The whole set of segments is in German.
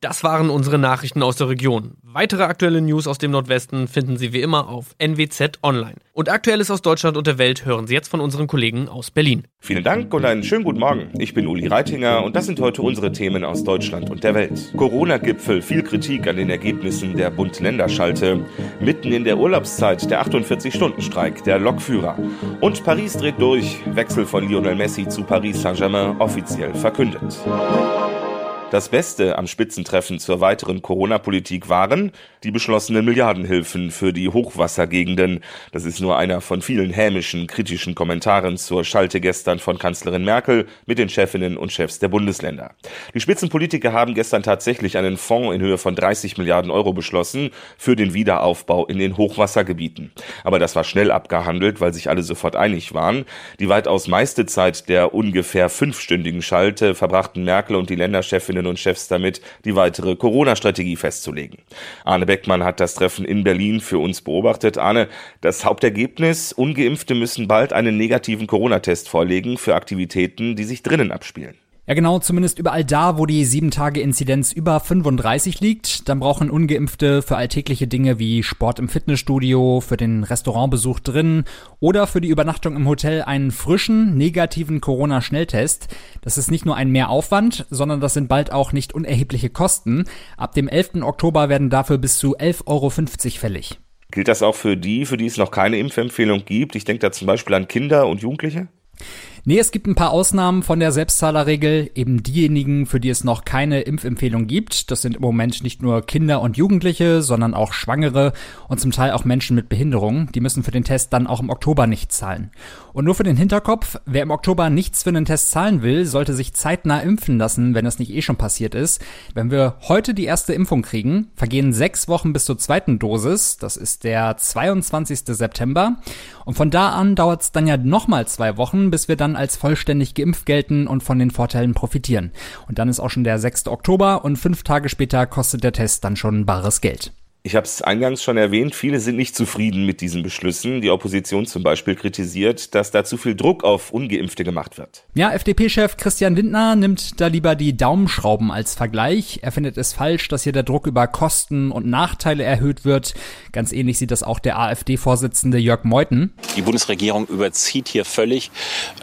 Das waren unsere Nachrichten aus der Region. Weitere aktuelle News aus dem Nordwesten finden Sie wie immer auf NWZ Online. Und Aktuelles aus Deutschland und der Welt hören Sie jetzt von unseren Kollegen aus Berlin. Vielen Dank und einen schönen guten Morgen. Ich bin Uli Reitinger und das sind heute unsere Themen aus Deutschland und der Welt. Corona-Gipfel, viel Kritik an den Ergebnissen der Bund-Länder-Schalte. Mitten in der Urlaubszeit der 48-Stunden-Streik der Lokführer. Und Paris dreht durch. Wechsel von Lionel Messi zu Paris Saint-Germain offiziell verkündet. Das Beste am Spitzentreffen zur weiteren Corona-Politik waren die beschlossenen Milliardenhilfen für die Hochwassergegenden. Das ist nur einer von vielen hämischen, kritischen Kommentaren zur Schalte gestern von Kanzlerin Merkel mit den Chefinnen und Chefs der Bundesländer. Die Spitzenpolitiker haben gestern tatsächlich einen Fonds in Höhe von 30 Milliarden Euro beschlossen für den Wiederaufbau in den Hochwassergebieten. Aber das war schnell abgehandelt, weil sich alle sofort einig waren. Die weitaus meiste Zeit der ungefähr fünfstündigen Schalte verbrachten Merkel und die Länderchefinnen Chefinnen und Chefs damit, die weitere Corona-Strategie festzulegen. Arne Beckmann hat das Treffen in Berlin für uns beobachtet. Arne, das Hauptergebnis, ungeimpfte müssen bald einen negativen Corona-Test vorlegen für Aktivitäten, die sich drinnen abspielen. Ja, genau, zumindest überall da, wo die 7-Tage-Inzidenz über 35 liegt. Dann brauchen Ungeimpfte für alltägliche Dinge wie Sport im Fitnessstudio, für den Restaurantbesuch drin oder für die Übernachtung im Hotel einen frischen, negativen Corona-Schnelltest. Das ist nicht nur ein Mehraufwand, sondern das sind bald auch nicht unerhebliche Kosten. Ab dem 11. Oktober werden dafür bis zu 11,50 Euro fällig. Gilt das auch für die, für die es noch keine Impfempfehlung gibt? Ich denke da zum Beispiel an Kinder und Jugendliche. Nee, es gibt ein paar Ausnahmen von der Selbstzahlerregel. Eben diejenigen, für die es noch keine Impfempfehlung gibt. Das sind im Moment nicht nur Kinder und Jugendliche, sondern auch Schwangere und zum Teil auch Menschen mit Behinderungen. Die müssen für den Test dann auch im Oktober nicht zahlen. Und nur für den Hinterkopf, wer im Oktober nichts für einen Test zahlen will, sollte sich zeitnah impfen lassen, wenn das nicht eh schon passiert ist. Wenn wir heute die erste Impfung kriegen, vergehen sechs Wochen bis zur zweiten Dosis. Das ist der 22. September. Und von da an dauert es dann ja nochmal zwei Wochen, bis wir dann als vollständig geimpft gelten und von den Vorteilen profitieren. Und dann ist auch schon der 6. Oktober und fünf Tage später kostet der Test dann schon bares Geld. Ich habe es eingangs schon erwähnt, viele sind nicht zufrieden mit diesen Beschlüssen. Die Opposition zum Beispiel kritisiert, dass da zu viel Druck auf ungeimpfte gemacht wird. Ja, FDP-Chef Christian Lindner nimmt da lieber die Daumenschrauben als Vergleich. Er findet es falsch, dass hier der Druck über Kosten und Nachteile erhöht wird. Ganz ähnlich sieht das auch der AfD-Vorsitzende Jörg Meuthen. Die Bundesregierung überzieht hier völlig,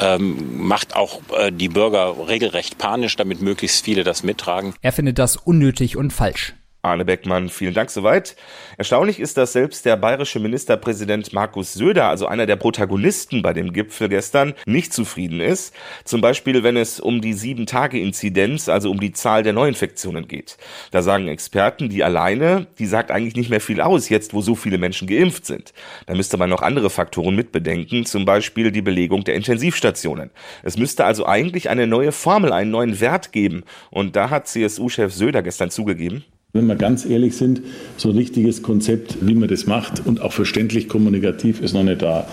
ähm, macht auch äh, die Bürger regelrecht panisch, damit möglichst viele das mittragen. Er findet das unnötig und falsch. Arne Beckmann, vielen Dank soweit. Erstaunlich ist, dass selbst der bayerische Ministerpräsident Markus Söder, also einer der Protagonisten bei dem Gipfel gestern, nicht zufrieden ist. Zum Beispiel, wenn es um die Sieben-Tage-Inzidenz, also um die Zahl der Neuinfektionen geht. Da sagen Experten, die alleine, die sagt eigentlich nicht mehr viel aus, jetzt wo so viele Menschen geimpft sind. Da müsste man noch andere Faktoren mitbedenken, zum Beispiel die Belegung der Intensivstationen. Es müsste also eigentlich eine neue Formel, einen neuen Wert geben. Und da hat CSU-Chef Söder gestern zugegeben, wenn wir ganz ehrlich sind, so ein richtiges Konzept, wie man das macht und auch verständlich kommunikativ ist noch nicht da.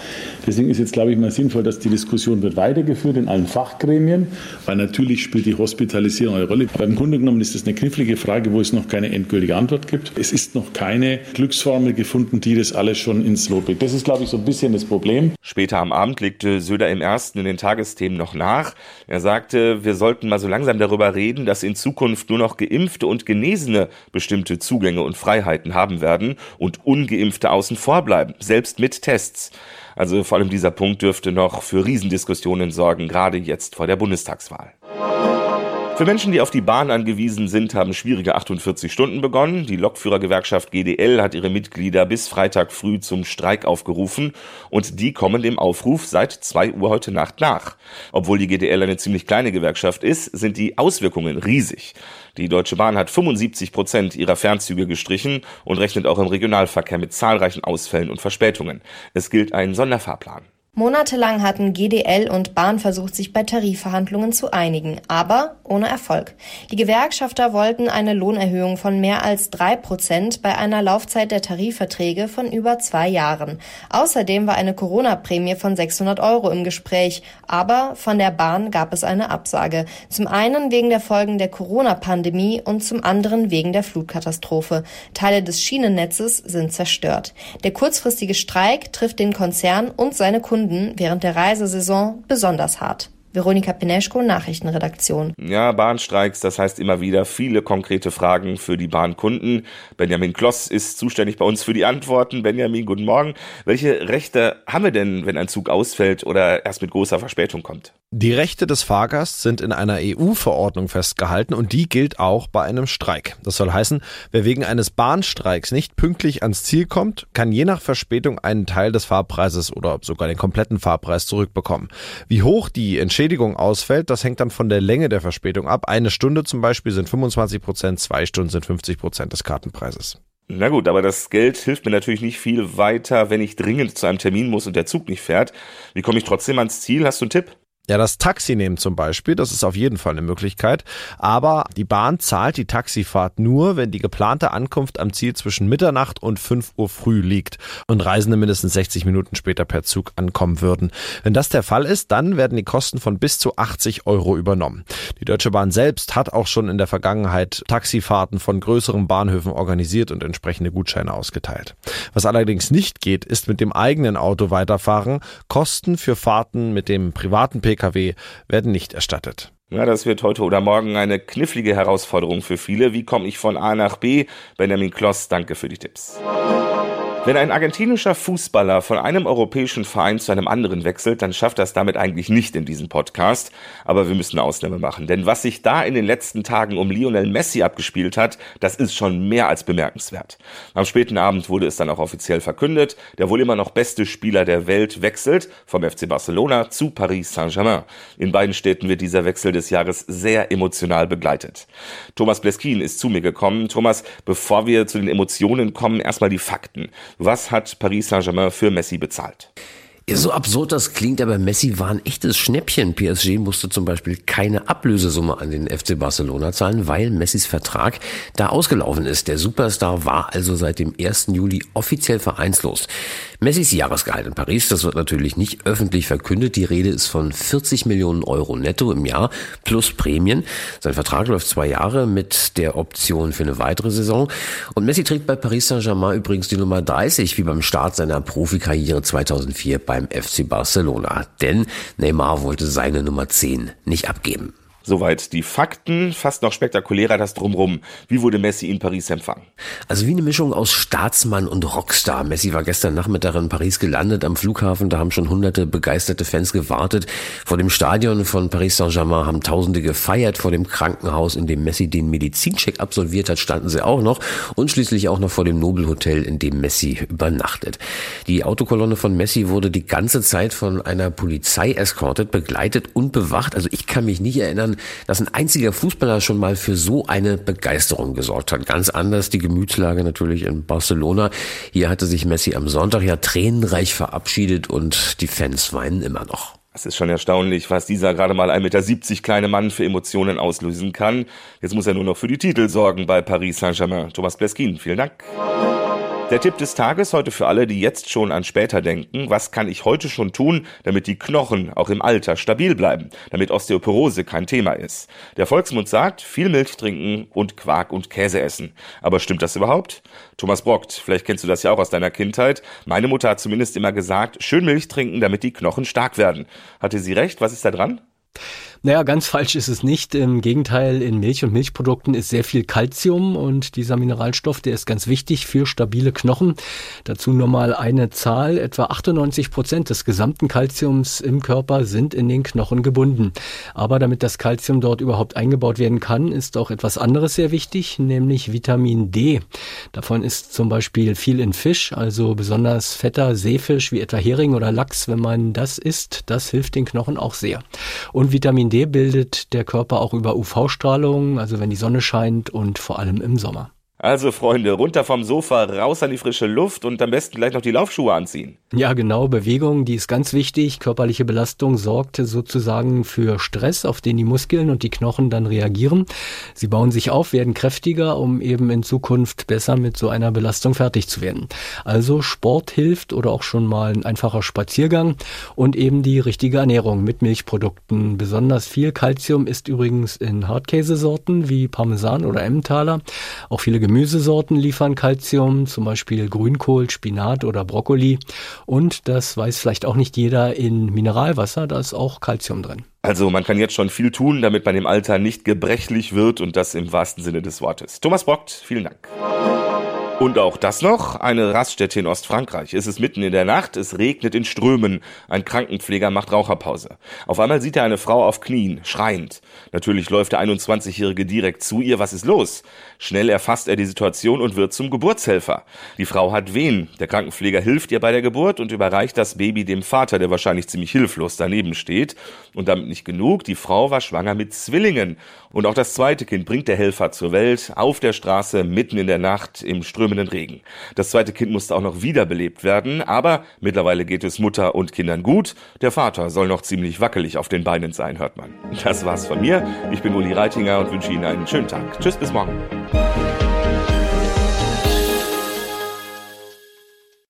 Deswegen ist jetzt, glaube ich, mal sinnvoll, dass die Diskussion wird weitergeführt in allen Fachgremien, weil natürlich spielt die Hospitalisierung eine Rolle. Aber im Grunde genommen ist das eine knifflige Frage, wo es noch keine endgültige Antwort gibt. Es ist noch keine Glücksformel gefunden, die das alles schon ins Lot bringt. Das ist, glaube ich, so ein bisschen das Problem. Später am Abend legte Söder im ersten in den Tagesthemen noch nach. Er sagte, wir sollten mal so langsam darüber reden, dass in Zukunft nur noch Geimpfte und Genesene bestimmte Zugänge und Freiheiten haben werden und ungeimpfte außen vor bleiben, selbst mit Tests. Also vor allem dieser Punkt dürfte noch für Riesendiskussionen sorgen, gerade jetzt vor der Bundestagswahl. Für Menschen, die auf die Bahn angewiesen sind, haben schwierige 48 Stunden begonnen. Die Lokführergewerkschaft GDL hat ihre Mitglieder bis Freitag früh zum Streik aufgerufen und die kommen dem Aufruf seit 2 Uhr heute Nacht nach. Obwohl die GDL eine ziemlich kleine Gewerkschaft ist, sind die Auswirkungen riesig. Die Deutsche Bahn hat 75 Prozent ihrer Fernzüge gestrichen und rechnet auch im Regionalverkehr mit zahlreichen Ausfällen und Verspätungen. Es gilt ein Sonderfahrplan. Monatelang hatten GDL und Bahn versucht, sich bei Tarifverhandlungen zu einigen, aber ohne Erfolg. Die Gewerkschafter wollten eine Lohnerhöhung von mehr als drei Prozent bei einer Laufzeit der Tarifverträge von über zwei Jahren. Außerdem war eine Corona-Prämie von 600 Euro im Gespräch, aber von der Bahn gab es eine Absage. Zum einen wegen der Folgen der Corona-Pandemie und zum anderen wegen der Flutkatastrophe. Teile des Schienennetzes sind zerstört. Der kurzfristige Streik trifft den Konzern und seine Kunden Kunden während der Reisesaison besonders hart. Veronika Pineschko, Nachrichtenredaktion. Ja, Bahnstreiks, das heißt immer wieder viele konkrete Fragen für die Bahnkunden. Benjamin Kloss ist zuständig bei uns für die Antworten. Benjamin, guten Morgen. Welche Rechte haben wir denn, wenn ein Zug ausfällt oder erst mit großer Verspätung kommt? Die Rechte des Fahrgasts sind in einer EU-Verordnung festgehalten und die gilt auch bei einem Streik. Das soll heißen, wer wegen eines Bahnstreiks nicht pünktlich ans Ziel kommt, kann je nach Verspätung einen Teil des Fahrpreises oder sogar den kompletten Fahrpreis zurückbekommen. Wie hoch die Entschädigung ausfällt, das hängt dann von der Länge der Verspätung ab. Eine Stunde zum Beispiel sind 25 Prozent, zwei Stunden sind 50 Prozent des Kartenpreises. Na gut, aber das Geld hilft mir natürlich nicht viel weiter, wenn ich dringend zu einem Termin muss und der Zug nicht fährt. Wie komme ich trotzdem ans Ziel? Hast du einen Tipp? Ja, das Taxi nehmen zum Beispiel, das ist auf jeden Fall eine Möglichkeit. Aber die Bahn zahlt die Taxifahrt nur, wenn die geplante Ankunft am Ziel zwischen Mitternacht und 5 Uhr früh liegt und Reisende mindestens 60 Minuten später per Zug ankommen würden. Wenn das der Fall ist, dann werden die Kosten von bis zu 80 Euro übernommen. Die Deutsche Bahn selbst hat auch schon in der Vergangenheit Taxifahrten von größeren Bahnhöfen organisiert und entsprechende Gutscheine ausgeteilt. Was allerdings nicht geht, ist mit dem eigenen Auto weiterfahren. Kosten für Fahrten mit dem privaten Pkw werden nicht erstattet. Ja, das wird heute oder morgen eine knifflige Herausforderung für viele. Wie komme ich von A nach B? Benjamin Kloss, danke für die Tipps. Wenn ein argentinischer Fußballer von einem europäischen Verein zu einem anderen wechselt, dann schafft das damit eigentlich nicht in diesem Podcast. Aber wir müssen eine Ausnahme machen. Denn was sich da in den letzten Tagen um Lionel Messi abgespielt hat, das ist schon mehr als bemerkenswert. Am späten Abend wurde es dann auch offiziell verkündet. Der wohl immer noch beste Spieler der Welt wechselt vom FC Barcelona zu Paris Saint-Germain. In beiden Städten wird dieser Wechsel des Jahres sehr emotional begleitet. Thomas Bleskin ist zu mir gekommen. Thomas, bevor wir zu den Emotionen kommen, erstmal die Fakten. Was hat Paris Saint-Germain für Messi bezahlt? Ja, so absurd das klingt, aber Messi war ein echtes Schnäppchen. PSG musste zum Beispiel keine Ablösesumme an den FC Barcelona zahlen, weil Messis Vertrag da ausgelaufen ist. Der Superstar war also seit dem 1. Juli offiziell vereinslos. Messis Jahresgehalt in Paris, das wird natürlich nicht öffentlich verkündet. Die Rede ist von 40 Millionen Euro netto im Jahr plus Prämien. Sein Vertrag läuft zwei Jahre mit der Option für eine weitere Saison. Und Messi trägt bei Paris Saint-Germain übrigens die Nummer 30, wie beim Start seiner Profikarriere 2004 beim FC Barcelona. Denn Neymar wollte seine Nummer 10 nicht abgeben. Soweit die Fakten, fast noch spektakulärer das Drumrum. Wie wurde Messi in Paris empfangen? Also wie eine Mischung aus Staatsmann und Rockstar. Messi war gestern Nachmittag in Paris gelandet am Flughafen, da haben schon hunderte begeisterte Fans gewartet. Vor dem Stadion von Paris Saint-Germain haben Tausende gefeiert, vor dem Krankenhaus, in dem Messi den Medizincheck absolviert hat, standen sie auch noch und schließlich auch noch vor dem Nobelhotel, in dem Messi übernachtet. Die Autokolonne von Messi wurde die ganze Zeit von einer Polizei eskortet, begleitet und bewacht. Also ich kann mich nicht erinnern, erinnern, dass ein einziger Fußballer schon mal für so eine Begeisterung gesorgt hat. Ganz anders die Gemütslage natürlich in Barcelona. Hier hatte sich Messi am Sonntag ja tränenreich verabschiedet und die Fans weinen immer noch. Es ist schon erstaunlich, was dieser gerade mal 1,70 Meter kleine Mann für Emotionen auslösen kann. Jetzt muss er nur noch für die Titel sorgen bei Paris Saint-Germain. Thomas Bleskin, vielen Dank. Der Tipp des Tages heute für alle, die jetzt schon an später denken. Was kann ich heute schon tun, damit die Knochen auch im Alter stabil bleiben, damit Osteoporose kein Thema ist? Der Volksmund sagt, viel Milch trinken und Quark und Käse essen. Aber stimmt das überhaupt? Thomas Brockt, vielleicht kennst du das ja auch aus deiner Kindheit. Meine Mutter hat zumindest immer gesagt, schön Milch trinken, damit die Knochen stark werden. Hatte sie recht? Was ist da dran? Naja, ganz falsch ist es nicht. Im Gegenteil, in Milch und Milchprodukten ist sehr viel Kalzium und dieser Mineralstoff, der ist ganz wichtig für stabile Knochen. Dazu nochmal eine Zahl. Etwa 98 Prozent des gesamten Kalziums im Körper sind in den Knochen gebunden. Aber damit das Kalzium dort überhaupt eingebaut werden kann, ist auch etwas anderes sehr wichtig, nämlich Vitamin D. Davon ist zum Beispiel viel in Fisch, also besonders fetter Seefisch wie etwa Hering oder Lachs. Wenn man das isst, das hilft den Knochen auch sehr. Und Vitamin D bildet der Körper auch über UV-Strahlung, also wenn die Sonne scheint und vor allem im Sommer. Also Freunde, runter vom Sofa, raus an die frische Luft und am besten gleich noch die Laufschuhe anziehen. Ja, genau, Bewegung, die ist ganz wichtig. Körperliche Belastung sorgt sozusagen für Stress, auf den die Muskeln und die Knochen dann reagieren. Sie bauen sich auf, werden kräftiger, um eben in Zukunft besser mit so einer Belastung fertig zu werden. Also Sport hilft oder auch schon mal ein einfacher Spaziergang und eben die richtige Ernährung mit Milchprodukten. Besonders viel Kalzium ist übrigens in Hartkäsesorten wie Parmesan oder Emmentaler. Auch viele Gemüsesorten liefern Kalzium, zum Beispiel Grünkohl, Spinat oder Brokkoli. Und das weiß vielleicht auch nicht jeder in Mineralwasser, da ist auch Kalzium drin. Also man kann jetzt schon viel tun, damit man im Alter nicht gebrechlich wird und das im wahrsten Sinne des Wortes. Thomas Bockt, vielen Dank. Und auch das noch, eine Raststätte in Ostfrankreich. Es ist mitten in der Nacht, es regnet in Strömen. Ein Krankenpfleger macht Raucherpause. Auf einmal sieht er eine Frau auf Knien, schreiend. Natürlich läuft der 21-Jährige direkt zu ihr. Was ist los? Schnell erfasst er die Situation und wird zum Geburtshelfer. Die Frau hat Wehen. Der Krankenpfleger hilft ihr bei der Geburt und überreicht das Baby dem Vater, der wahrscheinlich ziemlich hilflos daneben steht. Und damit nicht genug, die Frau war schwanger mit Zwillingen. Und auch das zweite Kind bringt der Helfer zur Welt, auf der Straße, mitten in der Nacht, im strömenden Regen. Das zweite Kind musste auch noch wiederbelebt werden, aber mittlerweile geht es Mutter und Kindern gut. Der Vater soll noch ziemlich wackelig auf den Beinen sein, hört man. Das war's von mir. Ich bin Uli Reitinger und wünsche Ihnen einen schönen Tag. Tschüss, bis morgen.